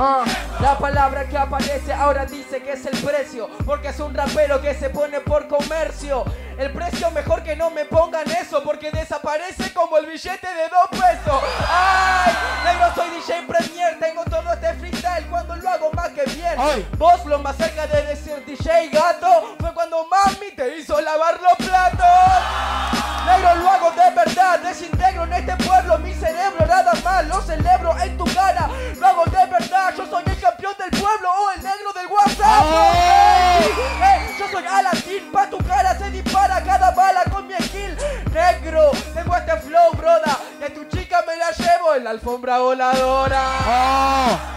Ah, la palabra que aparece ahora dice que es el precio, porque es un rapero que se pone por comercio. El precio mejor que no me pongan eso, porque desaparece como el billete de dos pesos. ¡Ay! Negro, soy DJ Premier, tengo todo este freestyle cuando lo hago más que bien. Vos lo más cerca de decir DJ gato fue cuando mami te hizo lavar los platos. Alfombra voladora.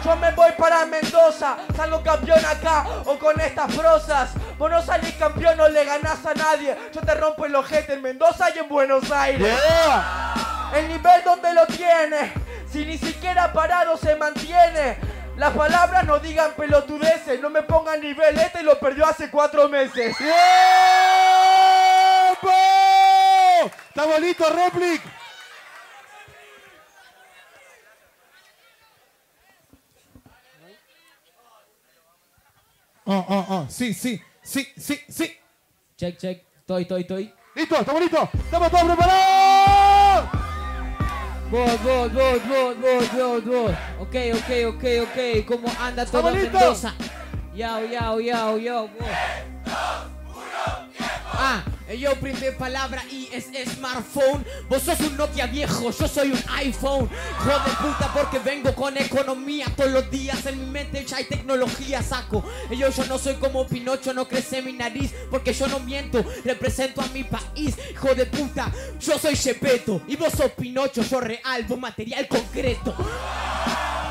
Yo me voy para Mendoza, salgo campeón acá o con estas prosas. Vos no salís campeón, no le ganás a nadie. Yo te rompo el ojete en Mendoza y en Buenos Aires. El nivel donde lo tiene, si ni siquiera parado se mantiene. Las palabras no digan pelotudeces, no me pongan nivel este y lo perdió hace cuatro meses. ¡Tiempo! ¿Estamos listos, Replic? Oh, oh, oh. Sí, sí, sí, sí, sí. Check, check. Estoy, estoy, estoy. ¿Listo? ¿Estamos listos? ¿Estamos todos preparados? Vos, vos, vos, vos, vos, vos, vos. Ok, ok, ok, ok. ¿Cómo anda todo. Mendoza? Yao, yao, yao, yao, vos. Yo primer palabra y es smartphone. Vos sos un Nokia viejo, yo soy un iPhone. Joder puta porque vengo con economía todos los días. En mi mente ya hay tecnología, saco. Yo, yo no soy como Pinocho, no crece mi nariz porque yo no miento. Represento a mi país, hijo de puta. Yo soy Shepeto y vos sos Pinocho, yo real, vos material concreto.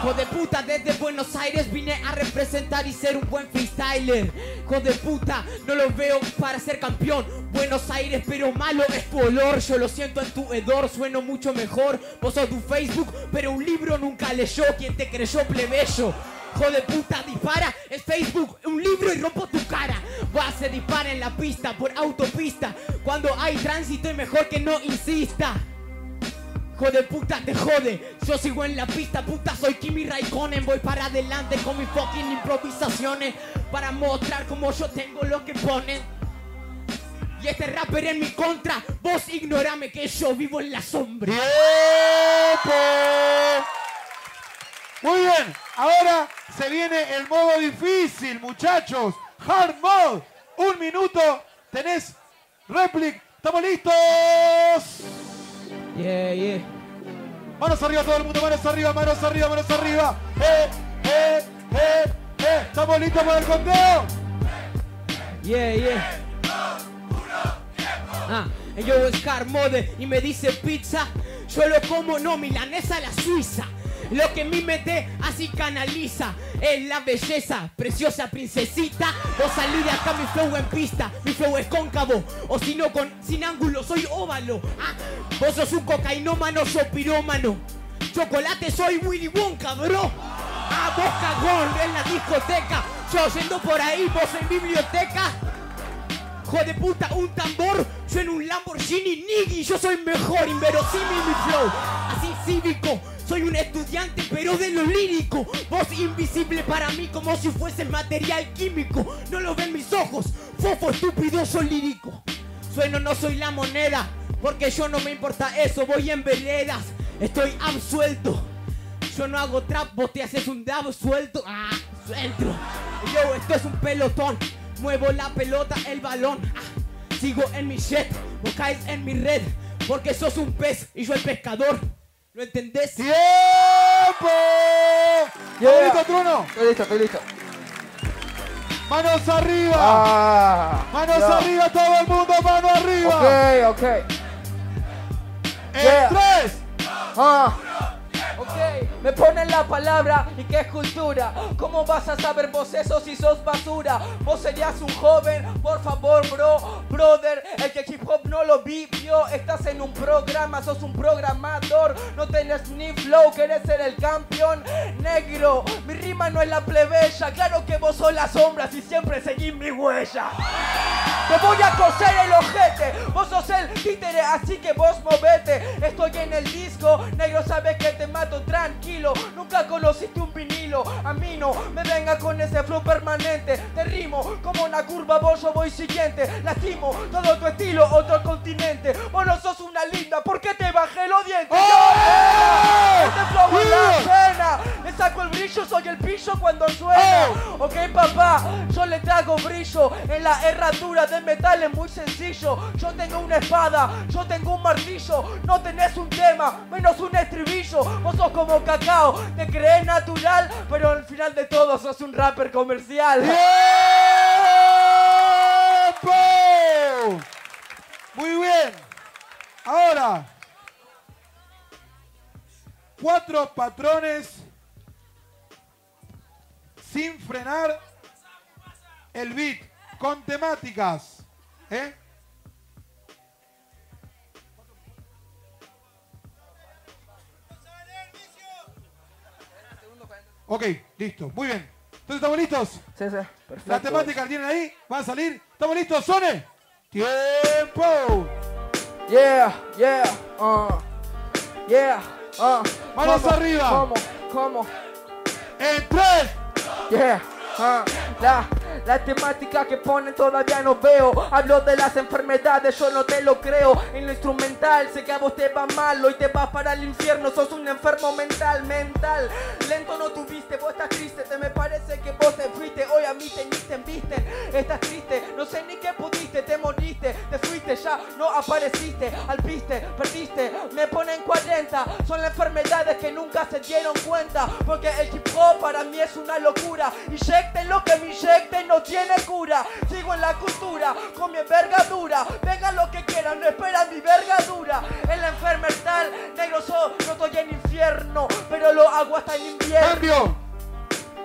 Hijo de puta, desde Buenos Aires vine a representar y ser un buen freestyler. Hijo de puta, no lo veo para ser campeón. Buenos Aires, pero malo es tu olor. Yo lo siento en tu hedor, sueno mucho mejor. Vos sos tu Facebook, pero un libro nunca leyó. Quien te creyó plebeyo. Hijo de puta, dispara, es Facebook, un libro y rompo tu cara. Vas se dispara en la pista, por autopista. Cuando hay tránsito es mejor que no insista. Hijo de puta, te jode. Yo sigo en la pista, puta, soy Kimi Raikkonen. Voy para adelante con mis fucking improvisaciones. Para mostrar cómo yo tengo lo que ponen. Y este rapper en mi contra, vos ignorame que yo vivo en la sombra. Muy bien, ahora se viene el modo difícil, muchachos. Hard mode. Un minuto, tenés Replic. ¿Estamos listos? Yeah, yeah. Manos arriba todo el mundo, manos arriba, manos arriba, manos arriba. Eh, eh, eh, eh. ¿Estamos listos para el conteo? Yeah, yeah. Ah, yo es Car Mode y me dice pizza. Yo lo como, no, milanesa la suiza. Lo que mi mente así canaliza es la belleza, preciosa princesita. Vos salí de acá, mi flow en pista, mi flow es cóncavo. O si no, sin ángulo, soy óvalo. Ah, vos sos un cocainómano, yo pirómano. Chocolate, soy Willy Wonka, bro. Ah, vos cagón en la discoteca. Yo yendo por ahí, vos en biblioteca. Hijo de puta, un tambor, yo en un Lamborghini Niggi, yo soy mejor, inverosímil mi flow, así cívico, soy un estudiante pero de lo lírico, vos invisible para mí como si fuese material químico, no lo ven mis ojos, fofo estúpido, soy lírico, sueno no soy la moneda, porque yo no me importa eso, voy en veredas, estoy absuelto, yo no hago trap, vos te haces un dab suelto, ah, suelto, yo esto es un pelotón, Muevo la pelota, el balón. Ah, sigo en mi jet, vos caes en mi red. Porque sos un pez y yo el pescador. ¿Lo entendés? ¡Tiempo! ¿Estamos listos, Truno? Estoy listo, estoy listo. Manos arriba. Ah, Manos arriba, todo el mundo, mano arriba. Ok, ok. En Yeah. tres. Ah. Me ponen la palabra y qué es cultura. ¿Cómo vas a saber vos eso si sos basura? Vos serías un joven, por favor, bro, brother. El que hip hop no lo vivió. Estás en un programa, sos un programador. No tenés ni flow, querés ser el campeón negro. Mi rima no es la plebeya. Claro que vos sos las sombras y siempre seguís mi huella. Te voy a coser el ojete, vos sos el títere, así que vos movete. Estoy en el disco, negro sabes que te mato tranquilo. Nunca conociste un vinilo, a mí no me venga con ese flow permanente. Te rimo como una curva, vos yo voy siguiente. Lastimo todo tu estilo, otro continente. Vos no sos una linda, ¿por qué te bajé los dientes? ¡Oh! El pillo cuando suena. Oh. Ok, papá, yo le traigo brillo. En la herradura de metal es muy sencillo. Yo tengo una espada, yo tengo un martillo. No tenés un tema, menos un estribillo. Vos sos como cacao, te crees natural, pero al final de todo sos un rapper comercial. Muy bien. Ahora, cuatro patrones sin frenar el beat con temáticas. ¿eh? Ok, listo. Muy bien. Entonces, ¿estamos listos? Sí, sí, perfecto. La temática tienen ahí, van a salir. ¿Estamos listos, Sone? ¡Tiempo! Yeah, yeah, uh, yeah, uh. Manos ¿Cómo? arriba. ¿Cómo? ¿Cómo? ¡En tres! Yeah, ah, la, la temática que ponen todavía no veo. Hablo de las enfermedades, yo no te lo creo. En lo instrumental, sé que a vos te va mal y te vas para el infierno. Sos un enfermo mental, mental. Lento no tuviste, vos estás triste. Te me parece que vos te fuiste. Hoy a mí te ni te embisten. Estás triste, no sé ni qué pudiste. Te moriste, te fuiste, ya no apareciste. Al piste, perdiste. Me ponen 40. Son las enfermedades que nunca se dieron cuenta. Porque el hip hop para mí es una locura. Inyecten lo que me inyecten, no tiene cura. Sigo en la cultura, con mi envergadura. Vengan lo que quieran, no esperan mi vergadura. En la enfermedad, negro soy, no estoy en infierno. Pero lo hago hasta en invierno.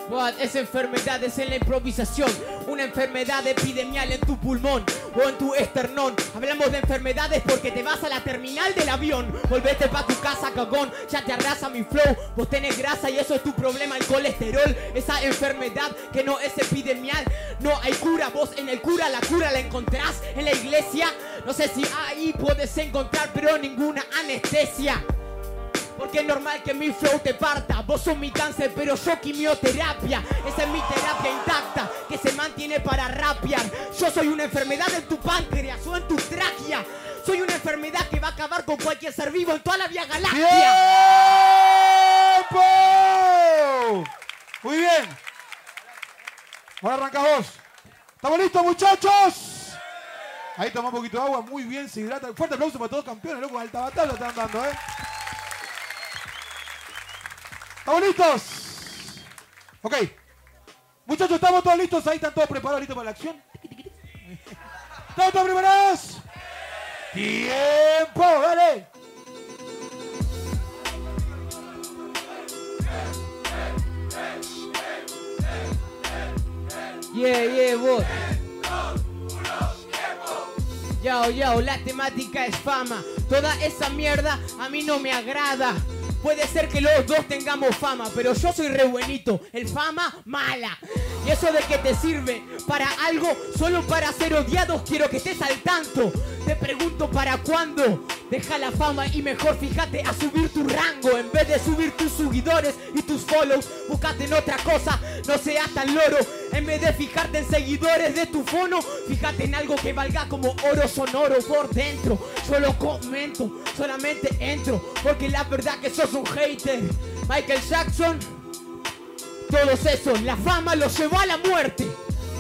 What? Es enfermedad, es en la improvisación. Una enfermedad epidemial en tu pulmón o en tu esternón. Hablamos de enfermedades porque te vas a la terminal del avión. Volvete pa' tu casa, cagón. Ya te arrasa mi flow. Vos tenés grasa y eso es tu problema, el colesterol. Esa enfermedad que no es epidemial. No hay cura. Vos en el cura, la cura la encontrás en la iglesia. No sé si ahí puedes encontrar, pero ninguna anestesia. Porque es normal que mi flow te parta. Vos sos mi cáncer, pero yo quimioterapia. Esa es mi terapia intacta que se mantiene para rapear. Yo soy una enfermedad en tu páncreas o en tu tráquea. Soy una enfermedad que va a acabar con cualquier ser vivo en toda la Vía Galáctea. ¡Tiempo! Muy bien. Ahora arrancas vos. ¿Estamos listos, muchachos? Ahí toma un poquito de agua, muy bien, se hidrata. Fuerte aplauso para todos campeones, loco, al tabatal lo están dando, ¿eh? ¿Estamos listos? Ok. Muchachos, ¿estamos todos listos? Ahí están todos preparados, listos para la acción. ¿Estamos todos preparados? ¡Tiempo! ¡Dale! Yeah, yeah, vos. Yo, yo, la temática es fama. Toda esa mierda a mí no me agrada. Puede ser que los dos tengamos fama, pero yo soy re buenito. El fama, mala. Y eso de que te sirve para algo, solo para ser odiados, quiero que estés al tanto. Te pregunto para cuándo. Deja la fama y mejor fíjate a subir tu rango. En vez de subir tus seguidores y tus follows, búscate en otra cosa. No seas tan loro. En vez de fijarte en seguidores de tu fono, fíjate en algo que valga como oro sonoro por dentro. Yo lo comento, solamente entro, porque la verdad que sos un hater. Michael Jackson, todos esos, la fama los llevó a la muerte.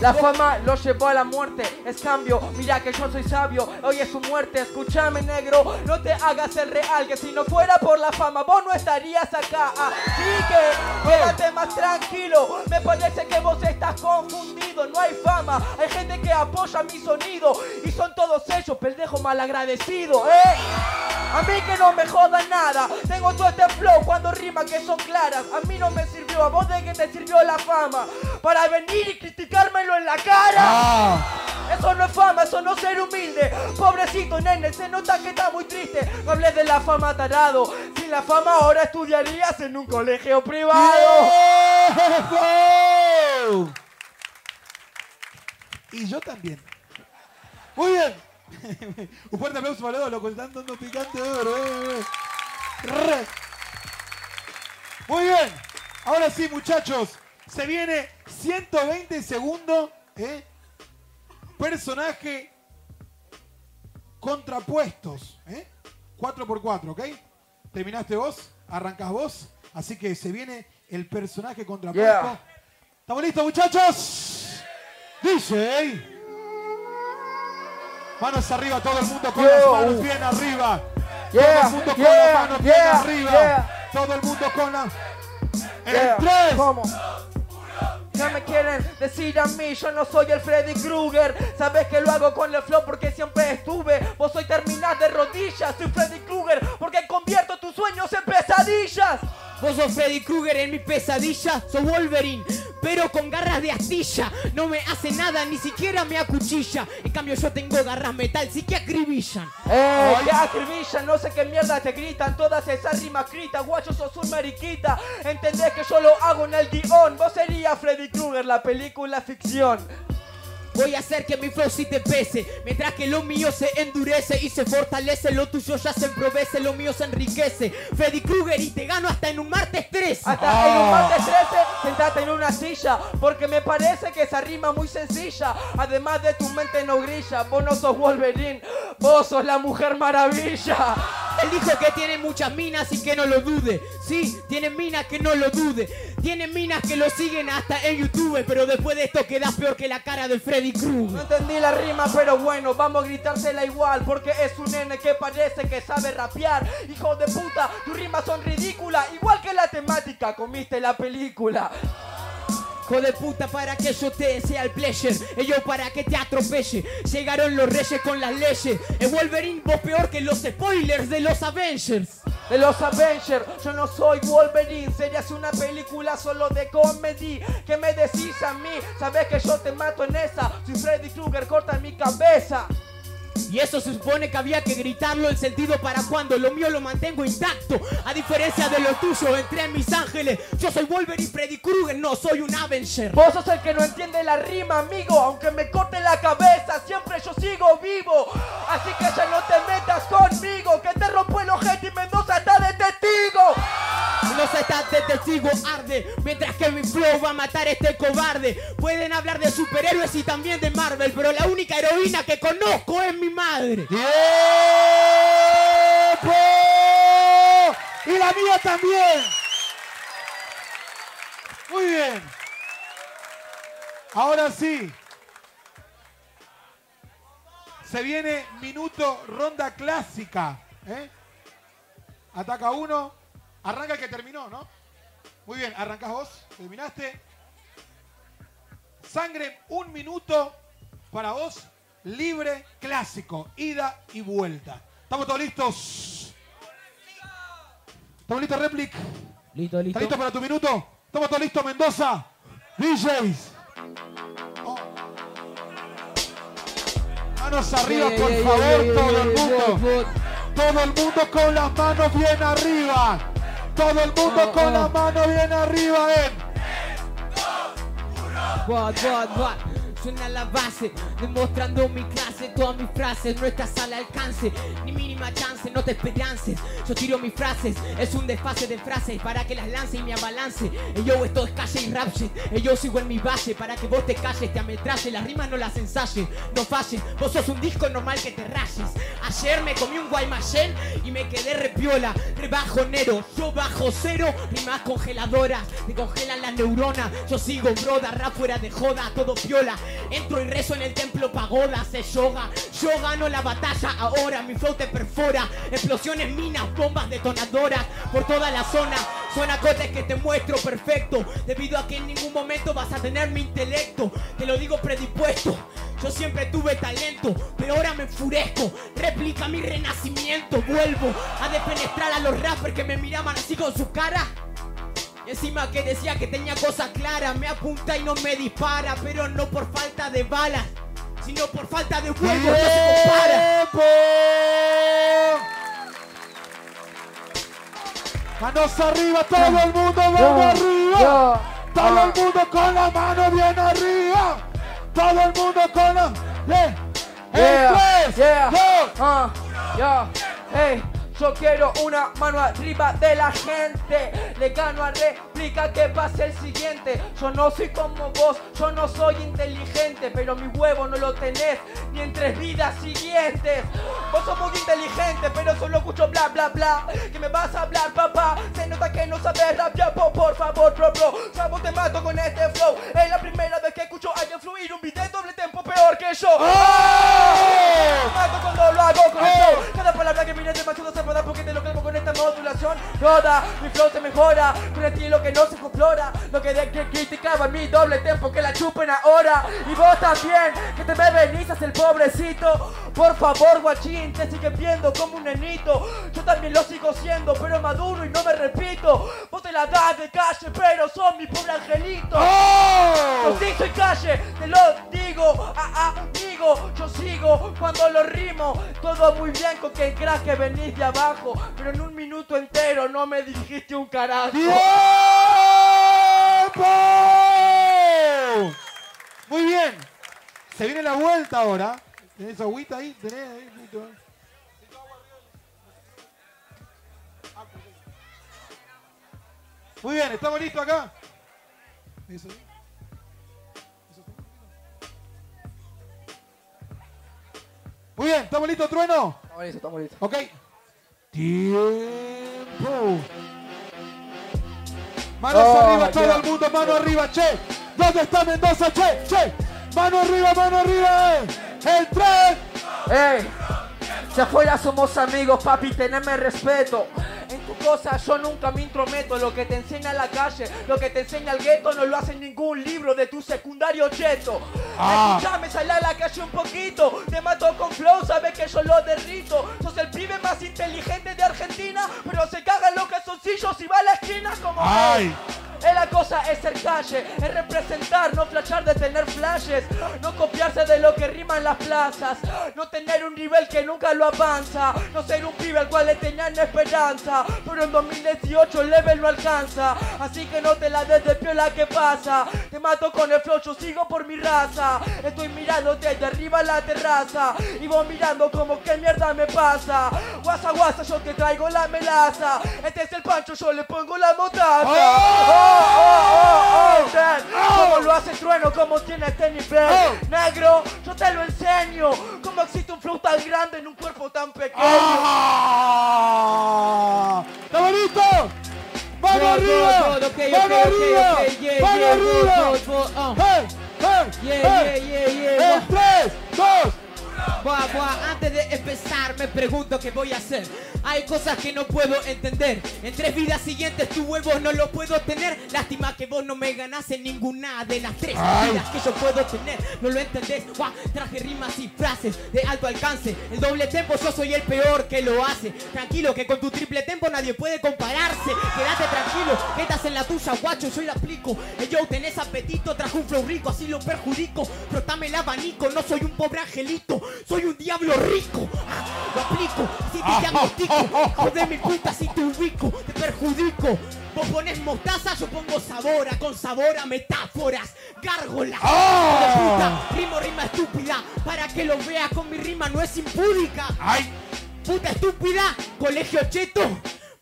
La fama lo llevó a la muerte, es cambio, mira que yo soy sabio, hoy es su muerte, escúchame negro, no te hagas el real, que si no fuera por la fama vos no estarías acá, así que quédate más tranquilo, me parece que vos estás confundido, no hay fama, hay gente que apoya mi sonido. Y son todos ellos, pendejo malagradecido, eh. A mí que no me joda nada. Tengo todo este flow cuando rima que son claras. A mí no me sirvió, a vos de que te sirvió la fama. Para venir y en la cara. Ah, Eso no es fama, eso no es ser humilde. Pobrecito nene, se nota que está muy triste. No hables de la fama tarado. Sin la fama ahora estudiarías en un colegio privado. Y yo también. Muy bien. Un fuerte aplauso para los locos, están dando picante de oro. Re. Muy bien. Ahora sí, muchachos. Se viene 120 segundos. ¿eh? Personaje contrapuestos. ¿eh? 4x4, ¿ok? Terminaste vos, arrancás vos. Así que se viene el personaje contrapuesto. Yeah. ¿Estamos listos, muchachos? Dice. Manos arriba, todo el mundo con las manos bien arriba. todo el mundo con las manos bien arriba. Todo el mundo con las. En Yeah, tres. ¿Cómo? No me quieren decir a mí, yo no soy el Freddy Krueger. Sabes que lo hago con el flow porque siempre estuve. Vos soy terminar de rodillas, soy Freddy Krueger porque convierto tus sueños en pesadillas. Vos sos Freddy Krueger en mi pesadilla, sos Wolverine, pero con garras de astilla. No me hace nada, ni siquiera me acuchilla. En cambio yo tengo garras metal, sí que acribillan. Eh, que acribillan, no sé qué mierda te gritan Todas esas rimas gritas, guacho sos un mariquita Entendés que yo lo hago en el guion Vos serías Freddy Krueger, la película ficción Voy a hacer que mi flow sí te pese Mientras que lo mío se endurece y se fortalece Lo tuyo ya se emprovece, lo mío se enriquece. Freddy Krueger y te gano hasta en un martes 3 Hasta en un martes 13, sentate en una silla Porque me parece que esa rima muy sencilla. Además de tu mente no grilla Vos no sos Wolverine, vos sos la Mujer Maravilla Él dijo que tiene muchas minas y que no lo dude. Sí, tiene minas que no lo dude. Tiene minas que lo siguen hasta en YouTube. Pero después de esto queda peor que la cara de Freddy No Krueger. entendí la rima, pero bueno, vamos a gritársela igual Porque es un nene que parece que sabe rapear Hijo de puta, tus rimas son ridículas Igual que la temática, comiste la película Hijo de puta para que yo te sea el pleasure. Ellos para que te atropelle. Llegaron los reyes con las leyes. Es Wolverine vos peor que los spoilers de los Avengers. De los Avengers, yo no soy Wolverine. Serías una película solo de comedy. ¿Qué me decís a mí? Sabes que yo te mato en esa. Si Freddy Krueger corta mi cabeza Y eso se supone que había que gritarlo el sentido para cuando lo mío lo mantengo intacto. A diferencia de lo tuyo, entré en mis ángeles. Yo soy Wolverine Freddy Krueger, no soy un Avenger. Vos sos el que no entiende la rima, amigo Aunque me corte la cabeza, siempre yo sigo vivo Así que ya no te metas conmigo Que te rompo el ojete y Mendoza está de testigo Los estás de testigo arde, mientras que mi flow va a matar a este cobarde. Pueden hablar de superhéroes y también de Marvel, pero la única heroína que conozco es mi madre. ¡Tiempo! Y la mía también. Muy bien. Ahora sí. Se viene minuto ronda clásica. ¿eh? Ataca uno. Arranca el que terminó, ¿no? Muy bien, arrancás vos. Terminaste. Sangre, un minuto para vos. Libre, clásico. Ida y vuelta. ¿Estamos todos listos? ¿Estamos listos, Replic? Listo, ¿Estás listo para tu minuto? ¿Estamos todos listos, Mendoza? DJs. Oh. Manos arriba, por favor, todo el mundo. Todo el mundo con las manos bien arriba. Todo el mundo Oh, con oh. las manos bien arriba, en. What, what, what? Suena la base, demostrando mi clase, todas mis frases no estás al alcance, ni mínima chance, no te esperances. Yo tiro mis frases, es un desfase de frases para que las lance y me abalance. Eh, yo, esto es calle y rap shit. Yo sigo en mi base para que vos te calles, te ametralle, las rimas no las ensayes, no falles. Vos sos un disco normal que te rayes. Ayer me comí un Guaymallén y me quedé repiola, rebajo nero, yo bajo cero, rimas congeladoras, me congelan las neuronas. Yo sigo broda, rap fuera de joda, todo piola. Entro y rezo en el templo pagoda, hace yoga. Yo gano la batalla ahora, mi flow te perfora. Explosiones, minas, bombas detonadoras por toda la zona. Suena cotes que te muestro perfecto, debido a que en ningún momento vas a tener mi intelecto. Te lo digo predispuesto. Yo siempre tuve talento, pero ahora me enfurezco. Réplica mi renacimiento. Vuelvo a defenestrar a los rappers que me miraban así con su cara. Y encima que decía que tenía cosas claras, me apunta y no me dispara, pero no por falta de balas, sino por falta de huevos, no se compara. ¡Tiempo! Manos arriba, todo el mundo, mano arriba. Todo el mundo con la mano bien arriba. Todo el mundo con la. Yeah. En Yeah, tres, yeah, dos. ah, yeah, hey, yo quiero una mano arriba de la gente. Le gano a réplica que pase el siguiente. Yo no soy como vos, yo no soy inteligente, pero mi huevo no lo tenés ni en tres vidas siguientes. Vos sos muy inteligente, pero solo escucho bla bla bla. Que me vas a hablar, papá. Se nota que no sabes rapear, po, por favor, bro, bro. Te mato con este flow. Es la primera vez que escucho a alguien fluir un video doble tempo peor que yo. ¡Oh! Mi flow se mejora Un estilo que no se explora Lo que de que criticaba mi doble tempo que la chupen ahora Y vos también que te me venizas el pobrecito Por favor guachín te sigues viendo como un nenito Yo también lo sigo siendo pero maduro y no me repito Vos te la das de calle pero sos mi pobre angelito ¡Oh! yo sí soy calle, te lo digo, ah, amigo, yo sigo cuando lo rimo, todo muy bien con que creas que venís de abajo, pero en un minuto entero no me dijiste un carajo. ¡Tiempo! Muy bien. Se viene la vuelta ahora. ¿Tenés agüita ahí? ¿Tenés ahí? Listo. Muy bien, ¿estamos listos acá? Eso. Muy bien, ¿estamos listos, Trueno? Estamos listos, estamos listos. Ok. Tiempo. Manos Oh, arriba, todo yeah. el mundo, mano arriba, che. ¿Dónde está Mendoza, che? Che. Mano arriba, mano arriba. eh. El tren. ¡Ey! Si afuera somos amigos, papi, teneme respeto. En tu cosa yo nunca me intrometo. Lo que te enseña la calle, lo que te enseña el gueto, no lo hace en ningún libro de tu secundario cheto. Ah. Escuchame, a la calle un poquito. Te mato con flow, sabes que yo lo derrito. Sos el pibe más inteligente de Argentina, pero se cagan los calzoncillos y va a la esquina como. Ay. La cosa es ser calle, es representar, no flashar de tener flashes, no copiarse de lo que rima en las plazas, no tener un nivel que nunca lo avanza, no ser un pibe al cual le tenían esperanza, pero en 2018 el level no alcanza, así que no te la des de piola que pasa, te mato con el flow, sigo por mi raza, estoy mirando desde arriba la terraza, y vos mirando como que mierda me pasa, guasa guasa yo te traigo la melaza, este es el pancho, yo le pongo la motaza. ¡Oh! Oh, oh, oh. Como lo hace trueno, como tiene nivel Oh. Negro, yo te lo enseño Cómo existe un flow tan grande en un cuerpo tan pequeño Ah. ¿Estamos listos? ¡Mano Voy, arriba! voy, voy, ok, ok, ¡Mano ok, arriba! ok, yeah, ¡Mano yeah, arriba! ¡Hey! ¡Hey! Tres, dos, Buah, buah, antes de empezar me pregunto qué voy a hacer. Hay cosas que no puedo entender. En tres vidas siguientes tu huevo no lo puedo tener. Lástima que vos no me ganás en ninguna de las tres Ay. vidas que yo puedo tener. No lo entendés. Buah, traje rimas y frases de alto alcance. El doble tempo yo soy el peor que lo hace. Tranquilo que con tu triple tempo nadie puede compararse. Quédate tranquilo, que estás en la tuya, guacho, yo la aplico. El yo tenés apetito, trajo un flow rico, así lo perjudico. Frotame el abanico, no soy un pobre angelito, soy un diablo rico. Ah, lo aplico, si te diagnostico. Joder mi puta si te ubico, te perjudico. Vos pones mostaza, yo pongo sabor a con sabor a metáforas, gárgolas. ¡Ah! Puta, rimo rima estúpida, para que lo veas con mi rima no es impúdica. ¡Ay! Puta estúpida, colegio cheto.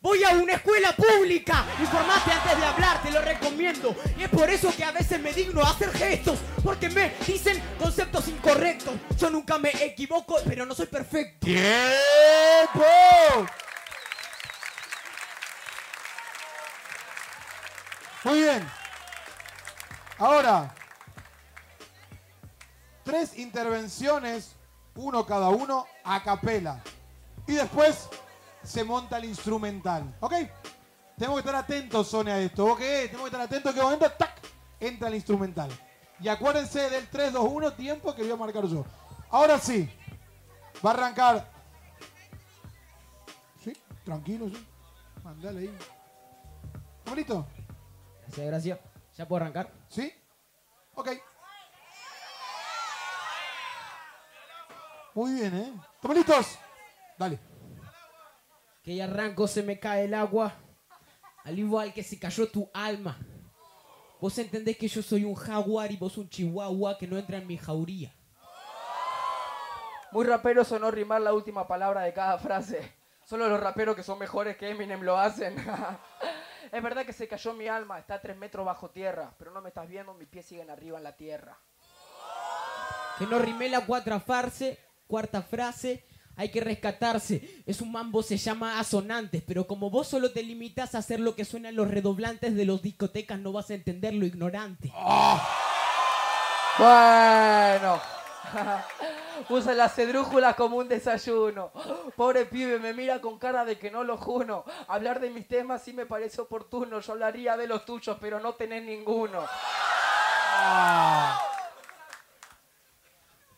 Voy a una escuela pública. Informate antes de hablar, te lo recomiendo. Y es por eso que a veces me digno a hacer gestos. Porque me dicen conceptos incorrectos. Yo nunca me equivoco, pero no soy perfecto. ¡Tiempo! Muy bien. Ahora, tres intervenciones, uno cada uno, a capela. Y después se monta el instrumental. ¿Ok? Tenemos que estar atentos, Sonia, a esto. ¿Ok? Tenemos que estar atentos que en momento, ¡tac! entra el instrumental. Y acuérdense del 3, 2, 1, tiempo que voy a marcar yo. Ahora sí. Va a arrancar. Sí, tranquilo, sí. Mandale ahí. ¿Estamos listos? Gracias, gracias. ¿Ya puedo arrancar? ¿Sí? Ok. Muy bien, ¿eh? ¿Estamos listos? Dale. Que ya arranco, se me cae el agua. Al igual que se cayó tu alma. Vos entendés que yo soy un jaguar y vos un chihuahua que no entra en mi jauría. Muy rapero eso no rimar la última palabra de cada frase. Solo los raperos que son mejores que Eminem lo hacen. es verdad que se cayó mi alma, está a tres metros bajo tierra, pero no me estás viendo, mis pies siguen arriba en la tierra. Que no rimé la cuarta frase, cuarta frase, hay que rescatarse. Es un mambo, se llama asonantes, pero como vos solo te limitas a hacer lo que suenan los redoblantes de los discotecas, no vas a entender lo ignorante. Bueno. Usa la cedrújula como un desayuno. Pobre pibe, me mira con cara de que no lo juno. Hablar de mis temas sí me parece oportuno. Yo hablaría de los tuyos, pero no tenés ninguno.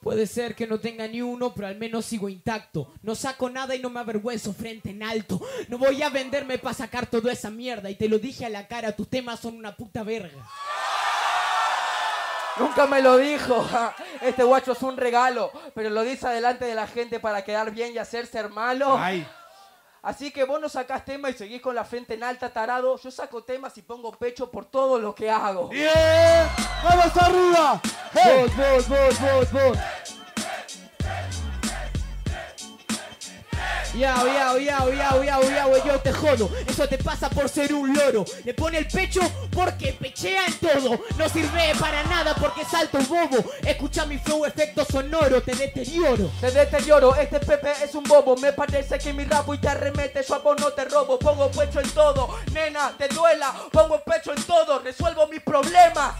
Puede ser que no tenga ni uno, pero al menos sigo intacto. No saco nada y no me avergüenzo frente en alto. No voy a venderme para sacar toda esa mierda. Y te lo dije a la cara, tus temas son una puta verga. Nunca me lo dijo. Este guacho es un regalo, pero lo dice delante de la gente para quedar bien y hacerse hermano. Ay. Así que vos no sacás temas y seguís con la frente en alta, tarado. Yo saco temas y pongo pecho por todo lo que hago. ¡Bien! ¡Vamos arriba! Vos, vos, vos, vos, vos. Yao, yao, yao, yao, yao, yao, yo te jodo. Eso te pasa por ser un loro. Le pone el pecho porque pechea en todo. No sirve para nada porque salto bobo. Escucha mi flow, efecto sonoro, te deterioro. Te deterioro, este Pepe es un bobo. Me parece que mi rabo y te arremete. Yo a no te robo, pongo pecho en todo. Nena, te duela, pongo pecho en todo. Resuelvo mis problemas.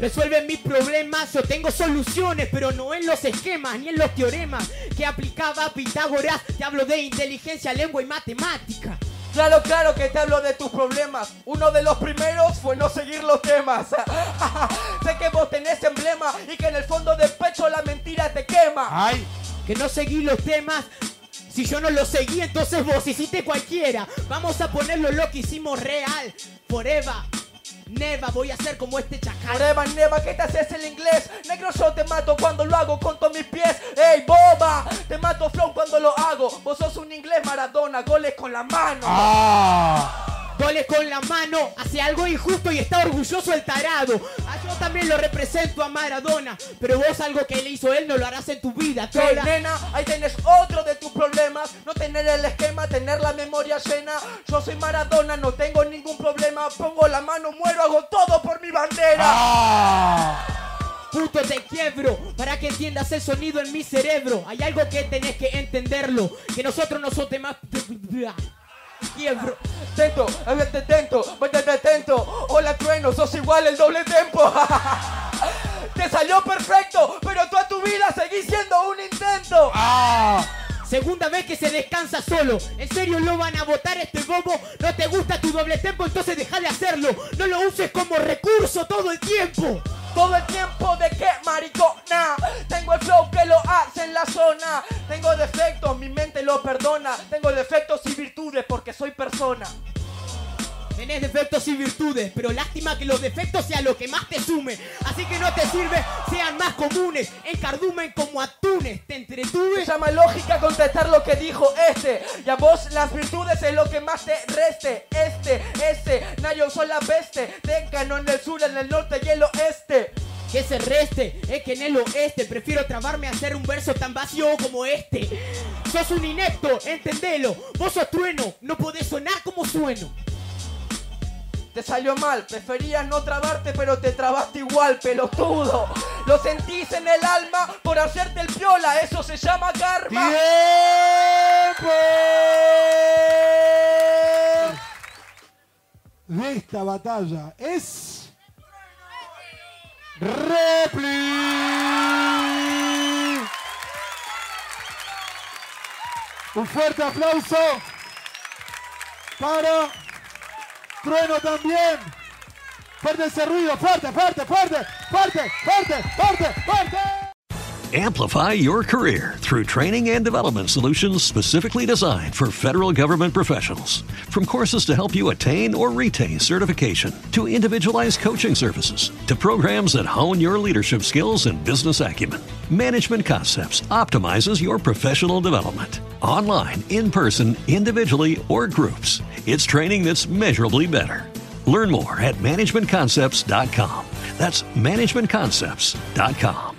Resuelve mis problemas, yo tengo soluciones, pero no en los esquemas ni en los teoremas que aplicaba Pitágoras. Te hablo de inteligencia, lengua y matemática. Claro, claro que te hablo de tus problemas. Uno de los primeros fue no seguir los temas. sé que vos tenés emblema y que en el fondo del pecho la mentira te quema. ¡Ay! Que no seguí los temas. Si yo no los seguí, entonces vos hiciste cualquiera. Vamos a ponerlo lo que hicimos real. Forever. Neva, voy a ser como este chacal. Neva, neva, ¿qué te haces el inglés? Negro, yo te mato cuando lo hago con todos mis pies. ¡Ey, boba! Te mato flow cuando lo hago. Vos sos un inglés Maradona, goles con la mano. ¡Ah! Goles con la mano, hace algo injusto y está orgulloso el tarado. Ah, yo también lo represento a Maradona, pero vos algo que le hizo él no lo harás en tu vida, Ey, trola. nena, ahí tenés otro de tus problemas. No tener el esquema, tener la memoria llena. Yo soy Maradona, no tengo ningún problema. Pongo la mano, muero, hago todo por mi bandera. ¡Ah! Puto te quiebro para que entiendas el sonido en mi cerebro. Hay algo que tenés que entenderlo, que nosotros no somos más quiebro. Tento, vete tento, vete tento. Hola trueno, sos igual el doble tempo. Te salió perfecto, pero toda tu vida seguís siendo un intento. ¡Ah! Segunda vez que se descansa solo. ¿En serio lo van a votar este bobo? ¿No te gusta tu doble tempo? Entonces deja de hacerlo. No lo uses como recurso todo el tiempo. Todo el tiempo de que maricona Tengo el flow que lo hace en la zona. Tengo defectos, mi mente lo perdona. Tengo defectos y virtudes porque soy persona Tenés defectos y virtudes, pero lástima que los defectos sean lo que más te sume. Así que no te sirve, sean más comunes. Encardumen como atunes. ¿Te Se entretuve? llama lógica contestar lo que dijo este Y a vos las virtudes es lo que más te reste Este, ese, Nayo son la peste Técano en el sur, en el norte y el oeste Que se reste, es que en el oeste prefiero trabarme a hacer un verso tan vacío como este. Sos un inepto, entendelo. Vos sos trueno, no podés sonar como sueno. Te salió mal, preferías no trabarte, pero te trabaste igual, pelotudo. Lo sentís en el alma por hacerte el piola, eso se llama karma. ¡Tiempo! De esta batalla es. Repli. Un fuerte aplauso para Trueno también. Fuerte ese ruido, fuerte, fuerte, fuerte, fuerte, fuerte, fuerte, fuerte. Amplify your career through training and development solutions specifically designed for federal government professionals. From courses to help you attain or retain certification, to individualized coaching services, to programs that hone your leadership skills and business acumen, Management Concepts optimizes your professional development. Online, in person, individually, or groups, it's training that's measurably better. Learn more at managementconcepts.com. That's managementconcepts.com.